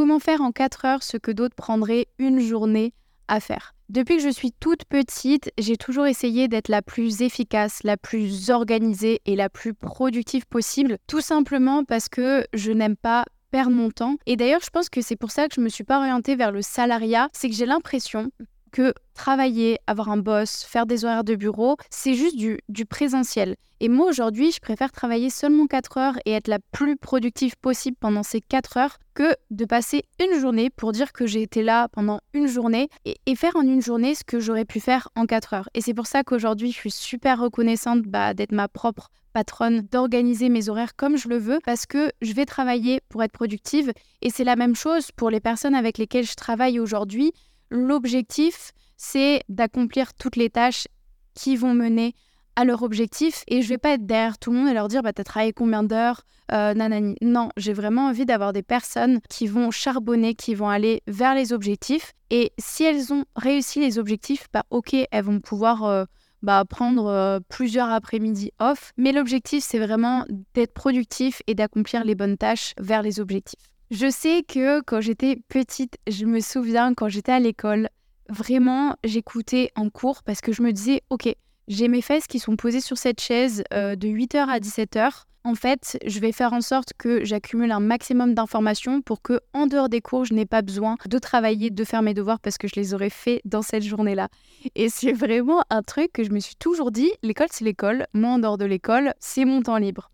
comment faire en 4 heures ce que d'autres prendraient une journée à faire. Depuis que je suis toute petite, j'ai toujours essayé d'être la plus efficace, la plus organisée et la plus productive possible, tout simplement parce que je n'aime pas perdre mon temps. Et d'ailleurs, je pense que c'est pour ça que je me suis pas orientée vers le salariat, c'est que j'ai l'impression que travailler, avoir un boss, faire des horaires de bureau, c'est juste du, présentiel. Et moi aujourd'hui, je préfère travailler seulement 4 heures et être la plus productive possible pendant ces 4 heures que de passer une journée pour dire que j'ai été là pendant une journée et, et, faire en une journée ce que j'aurais pu faire en 4 heures. Et c'est pour ça qu'aujourd'hui, je suis super reconnaissante bah, d'être ma propre patronne, d'organiser mes horaires comme je le veux parce que je vais travailler pour être productive. Et c'est la même chose pour les personnes avec lesquelles je travaille aujourd'hui. L'objectif, c'est d'accomplir toutes les tâches qui vont mener à leur objectif. Et je vais pas être derrière tout le monde et leur dire bah t'as travaillé combien d'heures euh, nanani. Non j'ai vraiment envie d'avoir des personnes qui vont charbonner qui vont aller vers les objectifs. Et si elles ont réussi les objectifs bah ok elles vont pouvoir euh, bah, prendre euh, plusieurs après-midi off. Mais l'objectif c'est vraiment d'être productif et d'accomplir les bonnes tâches vers les objectifs je sais que quand j'étais petite, je me souviens quand j'étais à l'école, vraiment j'écoutais en cours parce que je me disais, ok, j'ai mes fesses qui sont posées sur cette chaise euh, de 8h à 17h. En fait, je vais faire en sorte que j'accumule un maximum d'informations pour que, en dehors des cours, je n'ai pas besoin de travailler, de faire mes devoirs parce que je les aurais faits dans cette journée-là. Et c'est vraiment un truc que je me suis toujours dit l'école, c'est l'école. Moi, en dehors de l'école, c'est mon temps libre.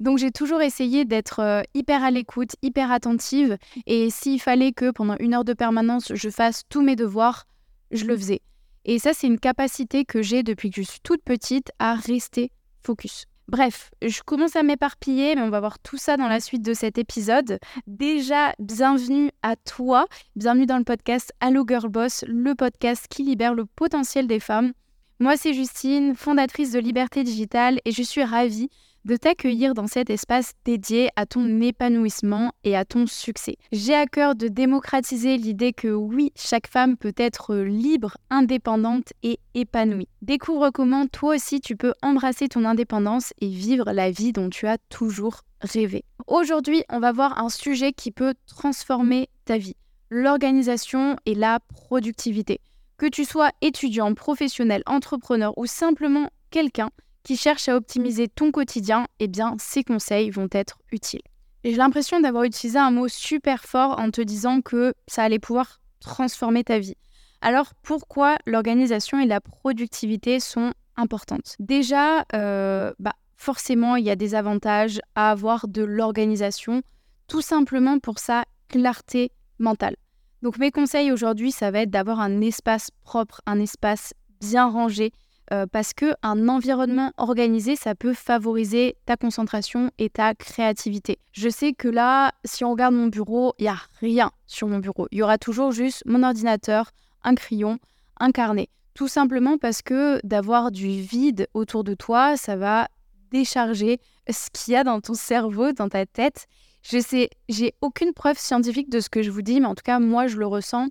Donc j'ai toujours essayé d'être euh, hyper à l'écoute, hyper attentive. Et s'il fallait que pendant une heure de permanence, je fasse tous mes devoirs, je le faisais. Et ça, c'est une capacité que j'ai depuis que je suis toute petite à rester focus. Bref, je commence à m'éparpiller, mais on va voir tout ça dans la suite de cet épisode. Déjà, bienvenue à toi, bienvenue dans le podcast Allo Girl Boss, le podcast qui libère le potentiel des femmes. Moi, c'est Justine, fondatrice de Liberté Digitale, et je suis ravie de t'accueillir dans cet espace dédié à ton épanouissement et à ton succès. J'ai à cœur de démocratiser l'idée que oui, chaque femme peut être libre, indépendante et épanouie. Découvre comment toi aussi tu peux embrasser ton indépendance et vivre la vie dont tu as toujours rêvé. Aujourd'hui, on va voir un sujet qui peut transformer ta vie, l'organisation et la productivité. Que tu sois étudiant, professionnel, entrepreneur ou simplement quelqu'un qui cherche à optimiser ton quotidien, eh bien, ces conseils vont être utiles. j'ai l'impression d'avoir utilisé un mot super fort en te disant que ça allait pouvoir transformer ta vie. Alors, pourquoi l'organisation et la productivité sont importantes? Déjà, euh, bah, forcément, il y a des avantages à avoir de l'organisation, tout simplement pour sa clarté mentale. Donc, mes conseils aujourd'hui, ça va être d'avoir un espace propre, un espace bien rangé, euh, parce que un environnement organisé, ça peut favoriser ta concentration et ta créativité. Je sais que là, si on regarde mon bureau, il y a rien sur mon bureau. Il y aura toujours juste mon ordinateur, un crayon, un carnet. Tout simplement parce que d'avoir du vide autour de toi, ça va décharger ce qu'il y a dans ton cerveau, dans ta tête. Je sais, j'ai aucune preuve scientifique de ce que je vous dis, mais en tout cas, moi, je le ressens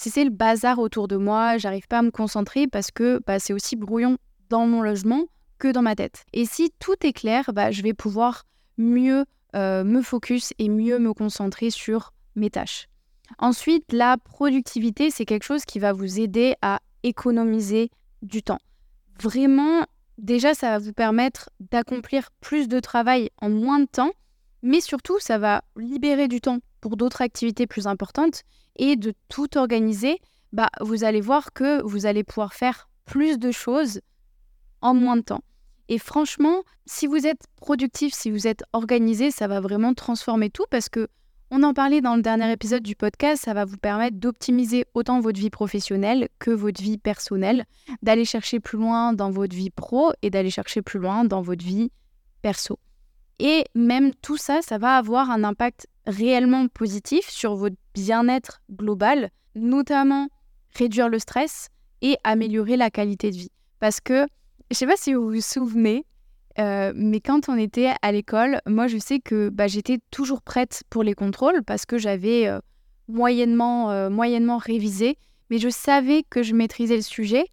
si c'est le bazar autour de moi, j'arrive pas à me concentrer parce que bah, c'est aussi brouillon dans mon logement que dans ma tête. Et si tout est clair, bah, je vais pouvoir mieux euh, me focus et mieux me concentrer sur mes tâches. Ensuite, la productivité, c'est quelque chose qui va vous aider à économiser du temps. Vraiment, déjà, ça va vous permettre d'accomplir plus de travail en moins de temps, mais surtout, ça va libérer du temps pour d'autres activités plus importantes et de tout organiser, bah, vous allez voir que vous allez pouvoir faire plus de choses en moins de temps. Et franchement, si vous êtes productif, si vous êtes organisé, ça va vraiment transformer tout parce que on en parlait dans le dernier épisode du podcast, ça va vous permettre d'optimiser autant votre vie professionnelle que votre vie personnelle, d'aller chercher plus loin dans votre vie pro et d'aller chercher plus loin dans votre vie perso. Et même tout ça, ça va avoir un impact réellement positif sur votre bien-être global, notamment réduire le stress et améliorer la qualité de vie. Parce que, je ne sais pas si vous vous souvenez, euh, mais quand on était à l'école, moi je sais que bah, j'étais toujours prête pour les contrôles parce que j'avais euh, moyennement, euh, moyennement révisé, mais je savais que je maîtrisais le sujet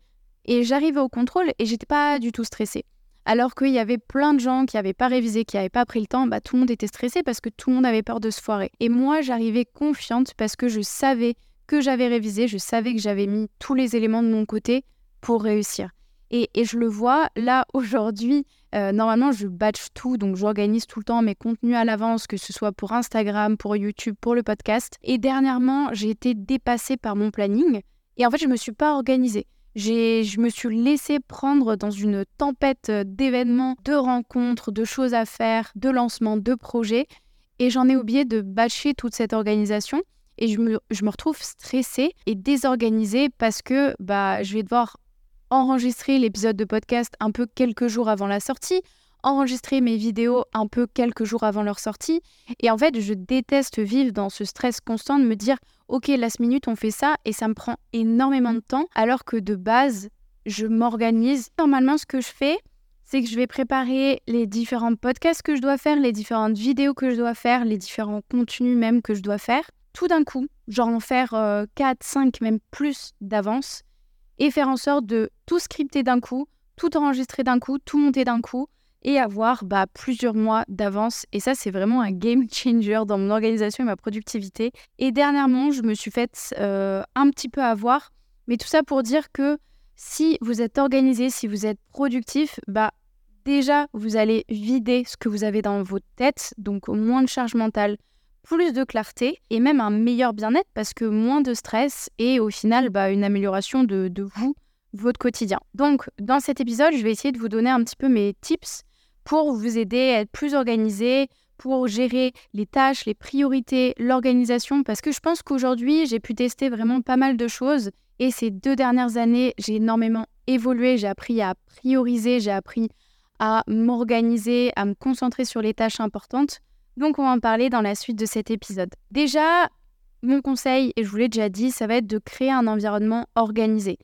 et j'arrivais au contrôle et j'étais pas du tout stressée. Alors qu'il y avait plein de gens qui n'avaient pas révisé, qui n'avaient pas pris le temps, bah, tout le monde était stressé parce que tout le monde avait peur de se foirer. Et moi, j'arrivais confiante parce que je savais que j'avais révisé, je savais que j'avais mis tous les éléments de mon côté pour réussir. Et, je le vois là aujourd'hui. Euh, normalement, je batch tout, donc j'organise tout le temps mes contenus à l'avance, que ce soit pour Instagram, pour YouTube, pour le podcast. Et dernièrement, j'ai été dépassée par mon planning. Et en fait, je ne me suis pas organisée je me suis laissée prendre dans une tempête d'événements, de rencontres, de choses à faire, de lancements, de projets. Et j'en ai oublié de bâcher toute cette organisation. Et je me, je me retrouve stressée et désorganisée parce que bah, je vais devoir enregistrer l'épisode de podcast un peu quelques jours avant la sortie, enregistrer mes vidéos un peu quelques jours avant leur sortie. Et en fait, je déteste vivre dans ce stress constant de me dire ok, last minute, on fait ça et ça me prend énormément de temps, alors que de base, je m'organise. Normalement, ce que je fais, c'est que je vais préparer les différents podcasts que je dois faire, les différentes vidéos que je dois faire, les différents contenus même que je dois faire, tout d'un coup, genre en faire 4, euh, 5, même plus d'avance, et faire en sorte de tout scripter d'un coup, tout enregistrer d'un coup, tout monter d'un coup, et avoir bah, plusieurs mois d'avance. Et ça, c'est vraiment un game changer dans mon organisation et ma productivité. Et dernièrement, je me suis faite euh, un petit peu avoir, mais tout ça pour dire que si vous êtes organisé, si vous êtes productif, bah déjà, vous allez vider ce que vous avez dans votre tête, donc moins de charge mentale, plus de clarté et même un meilleur bien-être parce que moins de stress et au final, bah, une amélioration de, de vous, votre quotidien. Donc, dans cet épisode, je vais essayer de vous donner un petit peu mes tips pour vous aider à être plus organisé, pour gérer les tâches, les priorités, l'organisation, parce que je pense qu'aujourd'hui, j'ai pu tester vraiment pas mal de choses. Et ces deux dernières années, j'ai énormément évolué, j'ai appris à prioriser, j'ai appris à m'organiser, à me concentrer sur les tâches importantes. Donc on va en parler dans la suite de cet épisode. Déjà, mon conseil, et je vous l'ai déjà dit, ça va être de créer un environnement organisé.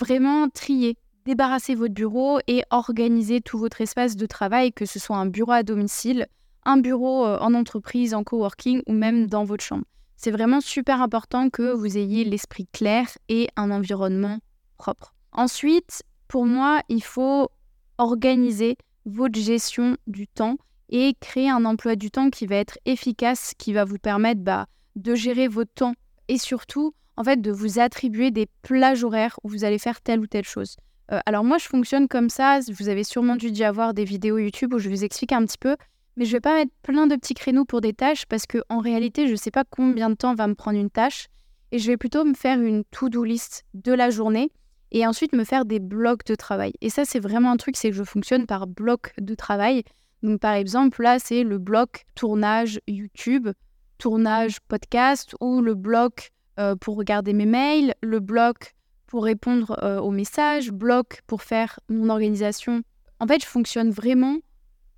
Vraiment trier, débarrasser votre bureau et organiser tout votre espace de travail, que ce soit un bureau à domicile, un bureau euh, en entreprise, en coworking ou même dans votre chambre. C'est vraiment super important que vous ayez l'esprit clair et un environnement propre. Ensuite, pour moi, il faut organiser votre gestion du temps et créer un emploi du temps qui va être efficace, qui va vous permettre bah, de gérer votre temps et surtout, en fait, de vous attribuer des plages horaires où vous allez faire telle ou telle chose. Euh, alors moi, je fonctionne comme ça. Vous avez sûrement dû y avoir des vidéos YouTube où je vous explique un petit peu. Mais je ne vais pas mettre plein de petits créneaux pour des tâches parce qu'en réalité, je ne sais pas combien de temps va me prendre une tâche. Et je vais plutôt me faire une to-do list de la journée et ensuite me faire des blocs de travail. Et ça, c'est vraiment un truc, c'est que je fonctionne par bloc de travail. Donc par exemple, là, c'est le bloc tournage YouTube, tournage podcast ou le bloc euh, pour regarder mes mails, le bloc pour répondre euh, aux messages, bloc pour faire mon organisation. En fait, je fonctionne vraiment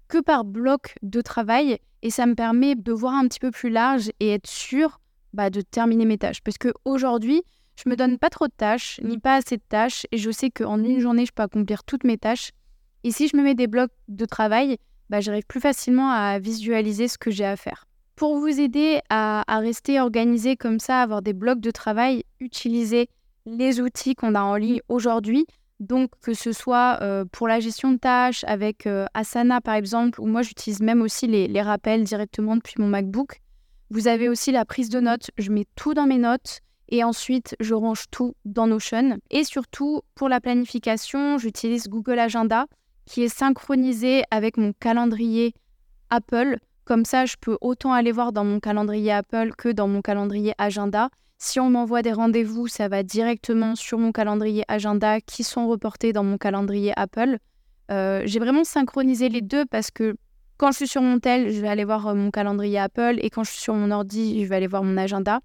que par bloc de travail et ça me permet de voir un petit peu plus large et être sûr bah, de terminer mes tâches. Parce qu'aujourd'hui, je me donne pas trop de tâches, ni pas assez de tâches, et je sais qu'en une journée, je peux accomplir toutes mes tâches. Et si je me mets des blocs de travail, bah, j'arrive plus facilement à visualiser ce que j'ai à faire. Pour vous aider à, rester organisé comme ça, avoir des blocs de travail, utilisez les outils qu'on a en ligne aujourd'hui. Donc, que ce soit euh, pour la gestion de tâches avec euh, Asana, par exemple, ou moi, j'utilise même aussi les, rappels directement depuis mon MacBook. Vous avez aussi la prise de notes. Je mets tout dans mes notes et ensuite, je range tout dans Notion. Et surtout, pour la planification, j'utilise Google Agenda qui est synchronisé avec mon calendrier Apple. Comme ça, je peux autant aller voir dans mon calendrier Apple que dans mon calendrier Agenda. Si on m'envoie des rendez-vous, ça va directement sur mon calendrier agenda qui sont reportés dans mon calendrier Apple. Euh, j'ai vraiment synchronisé les deux parce que quand je suis sur mon tel, je vais aller voir euh, mon calendrier Apple et quand je suis sur mon ordi, je vais aller voir mon agenda.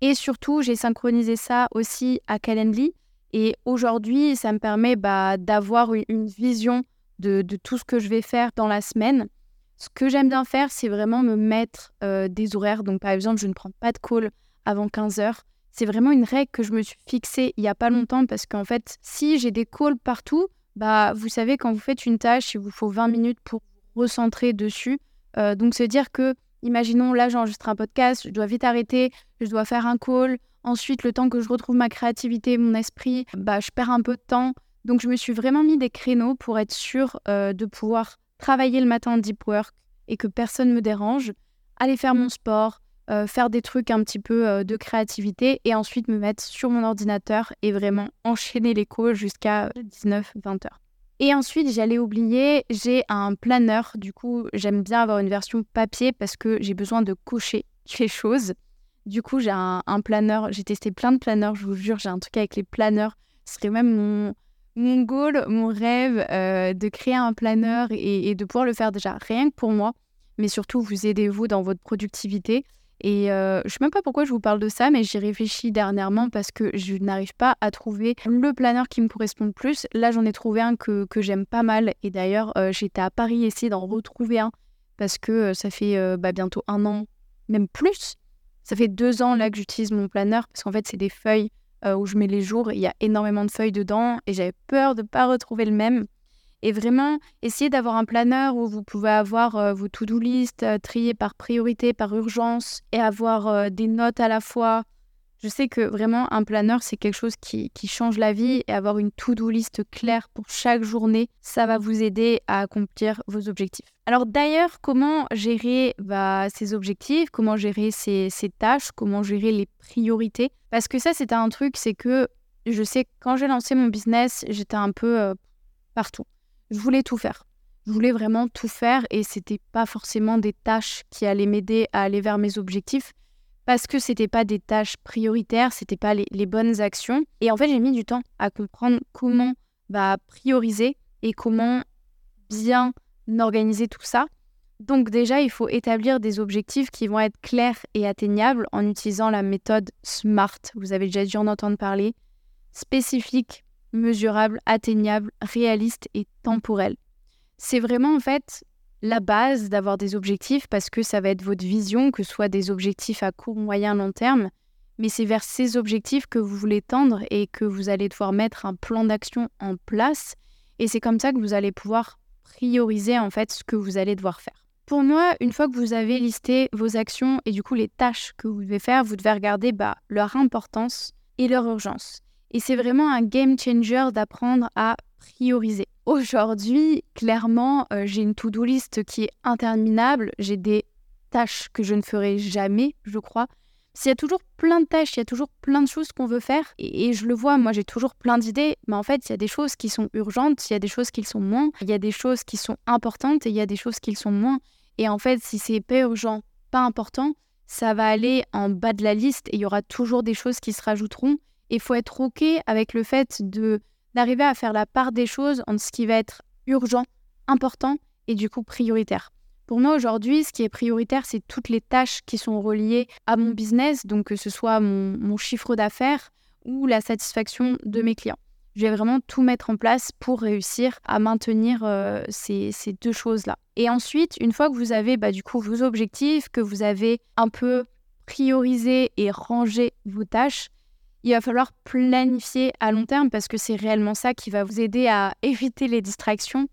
Et surtout, j'ai synchronisé ça aussi à Calendly. Et aujourd'hui, ça me permet bah, d'avoir une vision de, tout ce que je vais faire dans la semaine. Ce que j'aime bien faire, c'est vraiment me mettre euh, des horaires. Donc, par exemple, je ne prends pas de call avant 15 heures. C'est vraiment une règle que je me suis fixée il n'y a pas longtemps parce qu'en fait, si j'ai des calls partout, bah, vous savez, quand vous faites une tâche, il vous faut 20 minutes pour recentrer dessus. Euh, donc, se dire que, imaginons, là, j'enregistre un podcast, je dois vite arrêter, je dois faire un call. Ensuite, le temps que je retrouve ma créativité, mon esprit, bah, je perds un peu de temps. Donc je me suis vraiment mis des créneaux pour être sûre de pouvoir travailler le matin en deep work et que personne ne me dérange, aller faire mon sport, faire des trucs un petit peu de créativité et ensuite me mettre sur mon ordinateur et vraiment enchaîner les calls jusqu'à 19-20 heures. Et ensuite, j'allais oublier, j'ai un planeur. Du coup, j'aime bien avoir une version papier parce que j'ai besoin de cocher les choses. Du coup, j'ai un, planeur. J'ai testé plein de planeurs, je vous jure, j'ai un truc avec les planeurs. Ce serait même mon, mon goal, mon rêve euh, de créer un planeur et, de pouvoir le faire déjà rien que pour moi, mais surtout vous aider vous dans votre productivité. Et euh, je ne sais même pas pourquoi je vous parle de ça, mais j'y réfléchis dernièrement parce que je n'arrive pas à trouver le planeur qui me correspond le plus. Là, j'en ai trouvé un que, j'aime pas mal. Et d'ailleurs, euh, j'étais à Paris essayer d'en retrouver un parce que ça fait bah, bientôt un an, même plus. Ça fait deux ans là que j'utilise mon planeur parce qu'en fait, c'est des feuilles où je mets les jours. Il y a énormément de feuilles dedans et j'avais peur de ne pas retrouver le même. Et vraiment, essayez d'avoir un planeur où vous pouvez avoir euh, vos to-do list euh, triées par priorité, par urgence, et avoir euh, des notes à la fois. Je sais que vraiment, un planeur, c'est quelque chose qui, change la vie, et avoir une to-do list claire pour chaque journée, ça va vous aider à accomplir vos objectifs. Alors d'ailleurs, comment gérer bah, ces objectifs, comment gérer ces, ces tâches, comment gérer les priorités? Parce que ça, c'est un truc, c'est que je sais que quand j'ai lancé mon business, j'étais un peu partout. Je voulais tout faire. Je voulais vraiment tout faire et c'était pas forcément des tâches qui allaient m'aider à aller vers mes objectifs parce que c'était pas des tâches prioritaires, c'était pas les, bonnes actions. Et en fait, j'ai mis du temps à comprendre comment bah, prioriser et comment bien organiser tout ça. Donc déjà, il faut établir des objectifs qui vont être clairs et atteignables en utilisant la méthode SMART. Vous avez déjà dû en entendre parler. Spécifique, mesurable, atteignable, réaliste et temporel. C'est vraiment en fait la base d'avoir des objectifs parce que ça va être votre vision, que ce soit des objectifs à court, moyen, long terme, mais c'est vers ces objectifs que vous voulez tendre et que vous allez devoir mettre un plan d'action en place et c'est comme ça que vous allez pouvoir prioriser en fait ce que vous allez devoir faire. Pour moi, une fois que vous avez listé vos actions et du coup les tâches que vous devez faire, vous devez regarder bah, leur importance et leur urgence. Et c'est vraiment un game changer d'apprendre à prioriser. Aujourd'hui, clairement, euh, j'ai une to-do list qui est interminable. J'ai des tâches que je ne ferai jamais, je crois. S'il y a toujours plein de tâches, il y a toujours plein de choses qu'on veut faire. Et, je le vois, moi j'ai toujours plein d'idées. Mais en fait, il y a des choses qui sont urgentes, il y a des choses qui le sont moins. Il y a des choses qui sont importantes et il y a des choses qui le sont moins. Et en fait, si c'est pas urgent, pas important, ça va aller en bas de la liste et il y aura toujours des choses qui se rajouteront. Il faut être OK avec le fait de d'arriver à faire la part des choses entre ce qui va être urgent, important et du coup prioritaire. Pour moi aujourd'hui, ce qui est prioritaire, c'est toutes les tâches qui sont reliées à mon business, donc que ce soit mon, chiffre d'affaires ou la satisfaction de mes clients. Je vais vraiment tout mettre en place pour réussir à maintenir euh, ces, deux choses-là. Et ensuite, une fois que vous avez bah, du coup vos objectifs, que vous avez un peu priorisé et rangé vos tâches, il va falloir planifier à long terme parce que c'est réellement ça qui va vous aider à éviter les distractions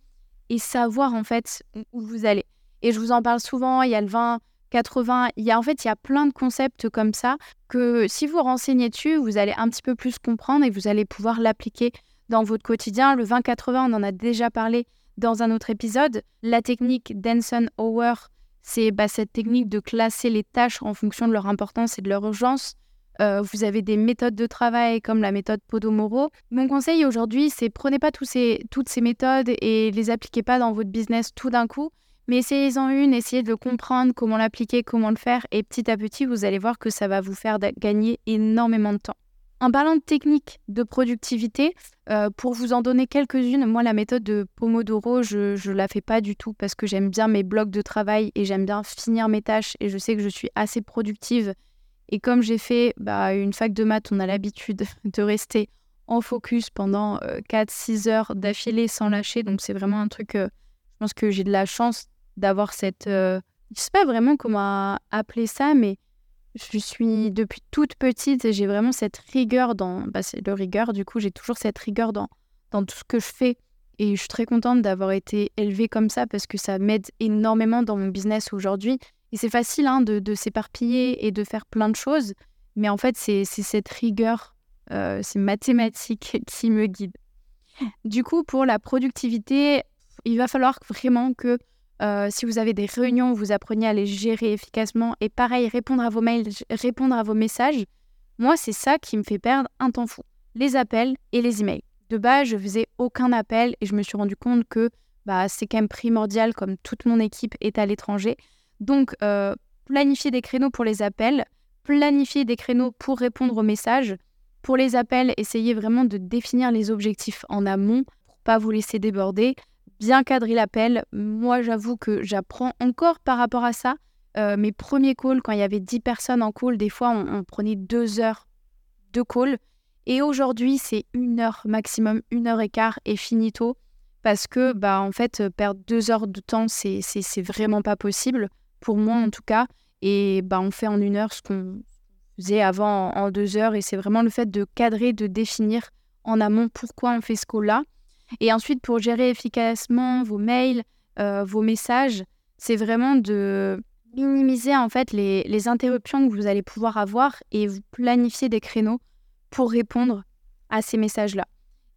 et savoir en fait où vous allez. Et je vous en parle souvent, il y a le 20, 80, il y a en fait il y a plein de concepts comme ça que si vous renseignez dessus, vous allez un petit peu plus comprendre et vous allez pouvoir l'appliquer dans votre quotidien. Le 20-80, on en a déjà parlé dans un autre épisode. La technique Denson-Hower, c'est bah, cette technique de classer les tâches en fonction de leur importance et de leur urgence. Euh, vous avez des méthodes de travail comme la méthode Podomoro. Mon conseil aujourd'hui, c'est prenez pas toutes ces méthodes et les appliquez pas dans votre business tout d'un coup, mais essayez-en une, essayez de comprendre comment l'appliquer, comment le faire, et petit à petit, vous allez voir que ça va vous faire gagner énormément de temps. En parlant de techniques de productivité, euh, pour vous en donner quelques-unes, moi la méthode de Pomodoro, je ne la fais pas du tout parce que j'aime bien mes blocs de travail et j'aime bien finir mes tâches et je sais que je suis assez productive et comme j'ai fait bah, une fac de maths, on a l'habitude de rester en focus pendant 4-6 euh, heures d'affilée sans lâcher. Donc c'est vraiment un truc, euh, je pense que j'ai de la chance d'avoir cette... Euh, je sais pas vraiment comment appeler ça, mais je suis depuis toute petite et j'ai vraiment cette rigueur dans... Bah, c'est le rigueur, du coup j'ai toujours cette rigueur dans, dans tout ce que je fais. Et je suis très contente d'avoir été élevée comme ça parce que ça m'aide énormément dans mon business aujourd'hui. Et c'est facile hein, de, s'éparpiller et de faire plein de choses, mais en fait, c'est cette rigueur, euh, ces mathématiques qui me guident. Du coup, pour la productivité, il va falloir vraiment que euh, si vous avez des réunions, vous appreniez à les gérer efficacement et pareil, répondre à vos mails, répondre à vos messages. Moi, c'est ça qui me fait perdre un temps fou. Les appels et les emails. De base, je faisais aucun appel et je me suis rendu compte que bah, c'est quand même primordial comme toute mon équipe est à l'étranger. Donc, euh, planifier des créneaux pour les appels, planifier des créneaux pour répondre aux messages. Pour les appels, essayez vraiment de définir les objectifs en amont pour pas vous laisser déborder. Bien cadrer l'appel. Moi, j'avoue que j'apprends encore par rapport à ça. Euh, mes premiers calls, quand il y avait 10 personnes en call, des fois, on, prenait deux heures de call. Et aujourd'hui, c'est une heure maximum, une heure et quart et finito. Parce que, bah, en fait, perdre deux heures de temps, c'est vraiment pas possible. Pour moi, en tout cas. Et bah, on fait en une heure ce qu'on faisait avant en, deux heures. Et c'est vraiment le fait de cadrer, de définir en amont pourquoi on fait ce call-là. Et ensuite, pour gérer efficacement vos mails, euh, vos messages, c'est vraiment de minimiser en fait les, les, interruptions que vous allez pouvoir avoir et vous planifier des créneaux pour répondre à ces messages-là.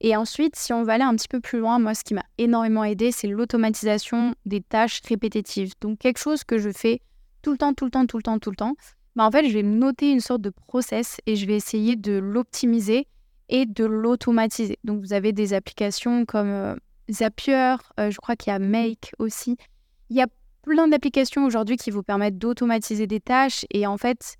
Et ensuite, si on va aller un petit peu plus loin, moi, ce qui m'a énormément aidé, c'est l'automatisation des tâches répétitives. Donc, quelque chose que je fais tout le temps, tout le temps, tout le temps, tout le temps, bah, en fait, je vais noter une sorte de process et je vais essayer de l'optimiser et de l'automatiser. Donc, vous avez des applications comme euh, Zapier, euh, je crois qu'il y a Make aussi. Il y a plein d'applications aujourd'hui qui vous permettent d'automatiser des tâches. Et en fait,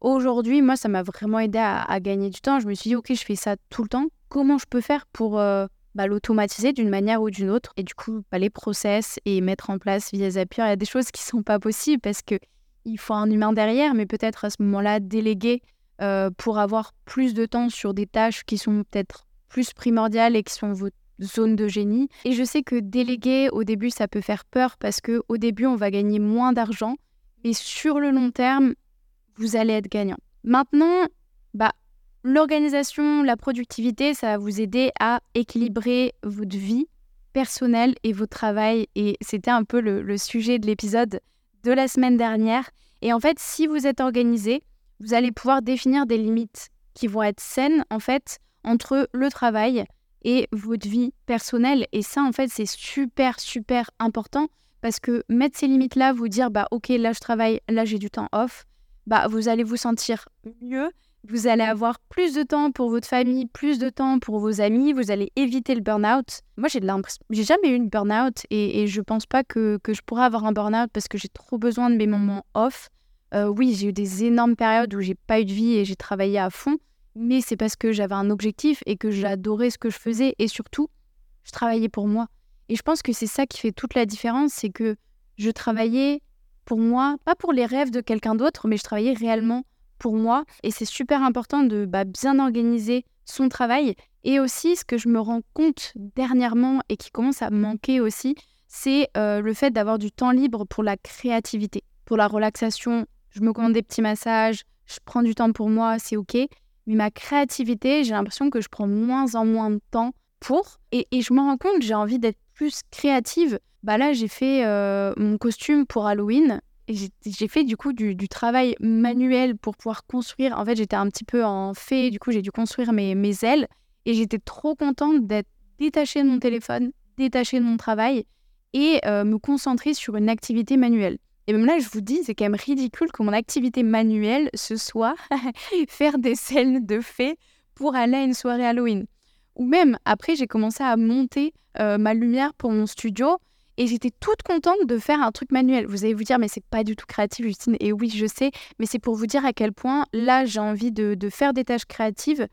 aujourd'hui, moi, ça m'a vraiment aidé à, gagner du temps. Je me suis dit, OK, je fais ça tout le temps. Comment je peux faire pour euh, bah, l'automatiser d'une manière ou d'une autre Et du coup, bah, les process et mettre en place via Zapier, il y a des choses qui ne sont pas possibles parce que il faut un humain derrière, mais peut-être à ce moment-là déléguer euh, pour avoir plus de temps sur des tâches qui sont peut-être plus primordiales et qui sont vos zones de génie. Et je sais que déléguer au début, ça peut faire peur parce que au début, on va gagner moins d'argent, mais sur le long terme, vous allez être gagnant. Maintenant, l'organisation, la productivité, ça va vous aider à équilibrer votre vie personnelle et votre travail. Et c'était un peu le sujet de l'épisode de la semaine dernière. Et en fait, si vous êtes organisé, vous allez pouvoir définir des limites qui vont être saines, en fait, entre le travail et votre vie personnelle. Et ça, en fait, c'est super, super important parce que mettre ces limites-là, vous dire, bah, ok, là, je travaille, là, j'ai du temps off, bah, vous allez vous sentir mieux. Vous allez avoir plus de temps pour votre famille, plus de temps pour vos amis, vous allez éviter le burn-out. Moi, j'ai de l'impression, j'ai jamais eu une burn-out et, et je pense pas que, que je pourrais avoir un burn-out parce que j'ai trop besoin de mes moments off. Euh, oui, j'ai eu des énormes périodes où j'ai pas eu de vie et j'ai travaillé à fond, mais c'est parce que j'avais un objectif et que j'adorais ce que je faisais et surtout, je travaillais pour moi. Et je pense que c'est ça qui fait toute la différence, c'est que je travaillais pour moi, pas pour les rêves de quelqu'un d'autre, mais je travaillais réellement pour moi. Et c'est super important de bah, bien organiser son travail. Et aussi, ce que je me rends compte dernièrement et qui commence à manquer aussi, c'est euh, le fait d'avoir du temps libre pour la créativité, pour la relaxation je me commande des petits massages, je prends du temps pour moi, c'est OK. Mais ma créativité, j'ai l'impression que je prends moins en moins de temps pour. Et, je me rends compte, j'ai envie d'être plus créative. Bah là, j'ai fait euh, mon costume pour Halloween. J'ai fait du coup du, travail manuel pour pouvoir construire. En fait, j'étais un petit peu en fée, du coup, j'ai dû construire mes, mes ailes. Et j'étais trop contente d'être détachée de mon téléphone, détachée de mon travail et euh, me concentrer sur une activité manuelle. Et même là, je vous dis, c'est quand même ridicule que mon activité manuelle, ce soit faire des scènes de fées pour aller à une soirée Halloween. Ou même, après, j'ai commencé à monter euh, ma lumière pour mon studio et j'étais toute contente de faire un truc manuel. Vous allez vous dire, mais c'est pas du tout créatif, Justine. Et oui, je sais, mais c'est pour vous dire à quel point là, j'ai envie de, faire des tâches créatives.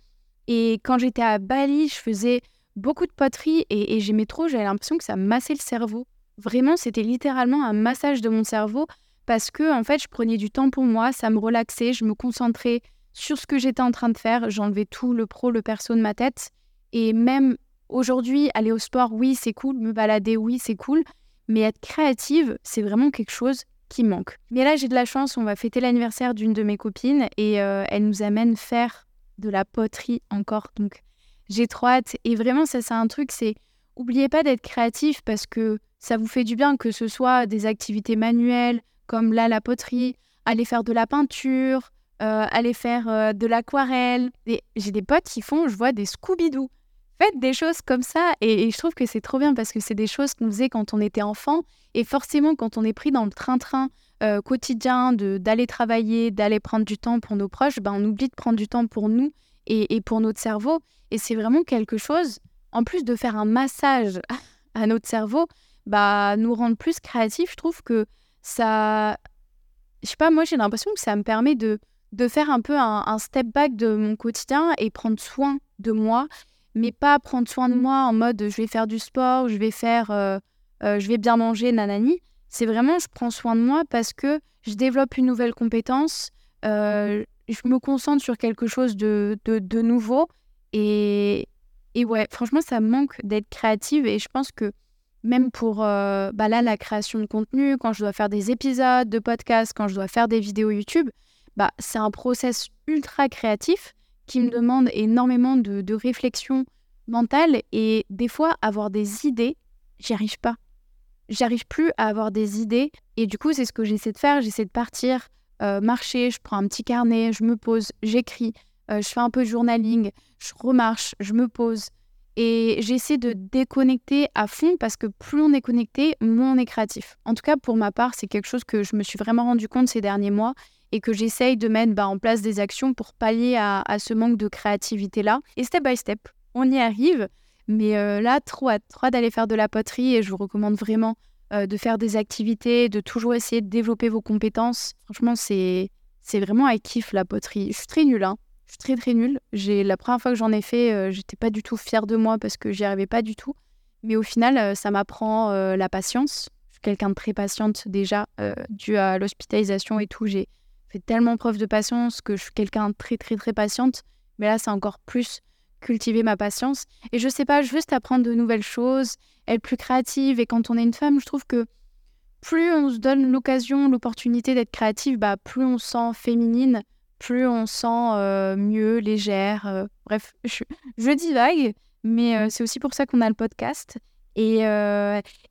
Et quand j'étais à Bali, je faisais beaucoup de poterie et, et j'aimais trop, j'avais l'impression que ça massait le cerveau. Vraiment, c'était littéralement un massage de mon cerveau parce que en fait, je prenais du temps pour moi, ça me relaxait, je me concentrais sur ce que j'étais en train de faire, j'enlevais tout le pro, le perso de ma tête et même aujourd'hui, aller au sport, oui, c'est cool, me balader, oui, c'est cool, mais être créative, c'est vraiment quelque chose qui manque. Mais là, j'ai de la chance, on va fêter l'anniversaire d'une de mes copines et euh, elle nous amène faire de la poterie encore. Donc, j'ai trop hâte. Et vraiment, ça, c'est un truc, c'est oubliez pas d'être créatif parce que ça vous fait du bien que ce soit des activités manuelles, comme là la poterie, aller faire de la peinture, euh, aller faire euh, de l'aquarelle. J'ai des potes qui font, je vois, des Scooby-Doo. Faites des choses comme ça. Et, je trouve que c'est trop bien parce que c'est des choses qu'on faisait quand on était enfant. Et forcément, quand on est pris dans le train-train euh, quotidien d'aller travailler, d'aller prendre du temps pour nos proches, ben, on oublie de prendre du temps pour nous et, pour notre cerveau. Et c'est vraiment quelque chose, en plus de faire un massage à notre cerveau, bah, nous rendre plus créatifs. Je trouve que ça. Je sais pas, moi j'ai l'impression que ça me permet de, de faire un peu un step back de mon quotidien et prendre soin de moi mais pas prendre soin de moi en mode je vais faire du sport, je vais faire, euh, euh, je vais bien manger, nanani. C'est vraiment je prends soin de moi parce que je développe une nouvelle compétence, euh, je me concentre sur quelque chose de, de, nouveau et, et ouais, franchement, ça me manque d'être créative et je pense que même pour bah là, la création de contenu, quand je dois faire des épisodes de podcast, quand je dois faire des vidéos YouTube, bah, c'est un process ultra créatif qui me demande énormément de, réflexion mentale et des fois avoir des idées, j'y arrive pas. J'arrive plus à avoir des idées et du coup c'est ce que j'essaie de faire. J'essaie de partir, euh, marcher, je prends un petit carnet, je me pose, j'écris, euh, je fais un peu de journaling, je remarche, je me pose et j'essaie de déconnecter à fond parce que plus on est connecté, moins on est créatif. En tout cas pour ma part c'est quelque chose que je me suis vraiment rendu compte ces derniers mois et que j'essaye de mettre bah, en place des actions pour pallier à, ce manque de créativité-là. Et step by step, on y arrive. Mais euh, là, trop hâte, trop d'aller faire de la poterie et je vous recommande vraiment euh, de faire des activités, de toujours essayer de développer vos compétences. Franchement, c'est vraiment un kiff la poterie. Je suis très nulle, hein. Je suis très très nulle. La première fois que j'en ai fait, euh, j'étais pas du tout fière de moi parce que j'y arrivais pas du tout. Mais au final, ça m'apprend la patience. Je suis quelqu'un de très patiente déjà, dû à l'hospitalisation et tout. J'ai tellement preuve de patience que je suis quelqu'un de très, très, très patiente. Mais là, c'est encore plus cultiver ma patience. Et je sais pas, juste apprendre de nouvelles choses, être plus créative. Et quand on est une femme, je trouve que plus on se donne l'occasion, l'opportunité d'être créative, bah, plus on se sent féminine, plus on se sent euh, mieux, légère. Euh, bref, je, je divague, mais euh, c'est aussi pour ça qu'on a le podcast. Et,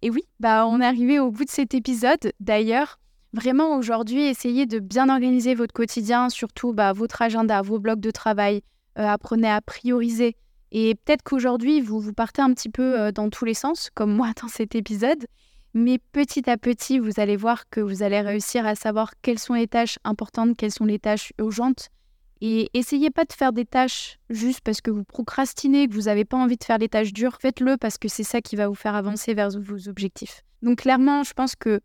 et oui, bah, on est arrivé au bout de cet épisode. D'ailleurs, Vraiment, aujourd'hui, essayez de bien organiser votre quotidien, surtout bah, votre agenda, vos blocs de travail. Euh, apprenez à prioriser. Et peut-être qu'aujourd'hui, vous, vous partez un petit peu euh, dans tous les sens, comme moi dans cet épisode. Mais petit à petit, vous allez voir que vous allez réussir à savoir quelles sont les tâches importantes, quelles sont les tâches urgentes. Et essayez pas de faire des tâches juste parce que vous procrastinez, que vous n'avez pas envie de faire les tâches dures. Faites-le parce que c'est ça qui va vous faire avancer vers vos objectifs. Donc clairement, je pense que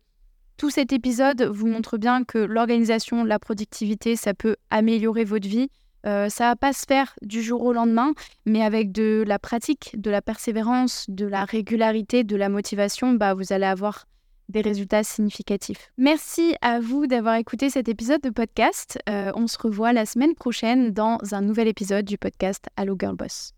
tout cet épisode vous montre bien que l'organisation, la productivité, ça peut améliorer votre vie. Euh, ça va pas se faire du jour au lendemain, mais avec de la pratique, de la persévérance, de la régularité, de la motivation, bah, vous allez avoir des résultats significatifs. Merci à vous d'avoir écouté cet épisode de podcast. Euh, on se revoit la semaine prochaine dans un nouvel épisode du podcast Allo Girl Boss.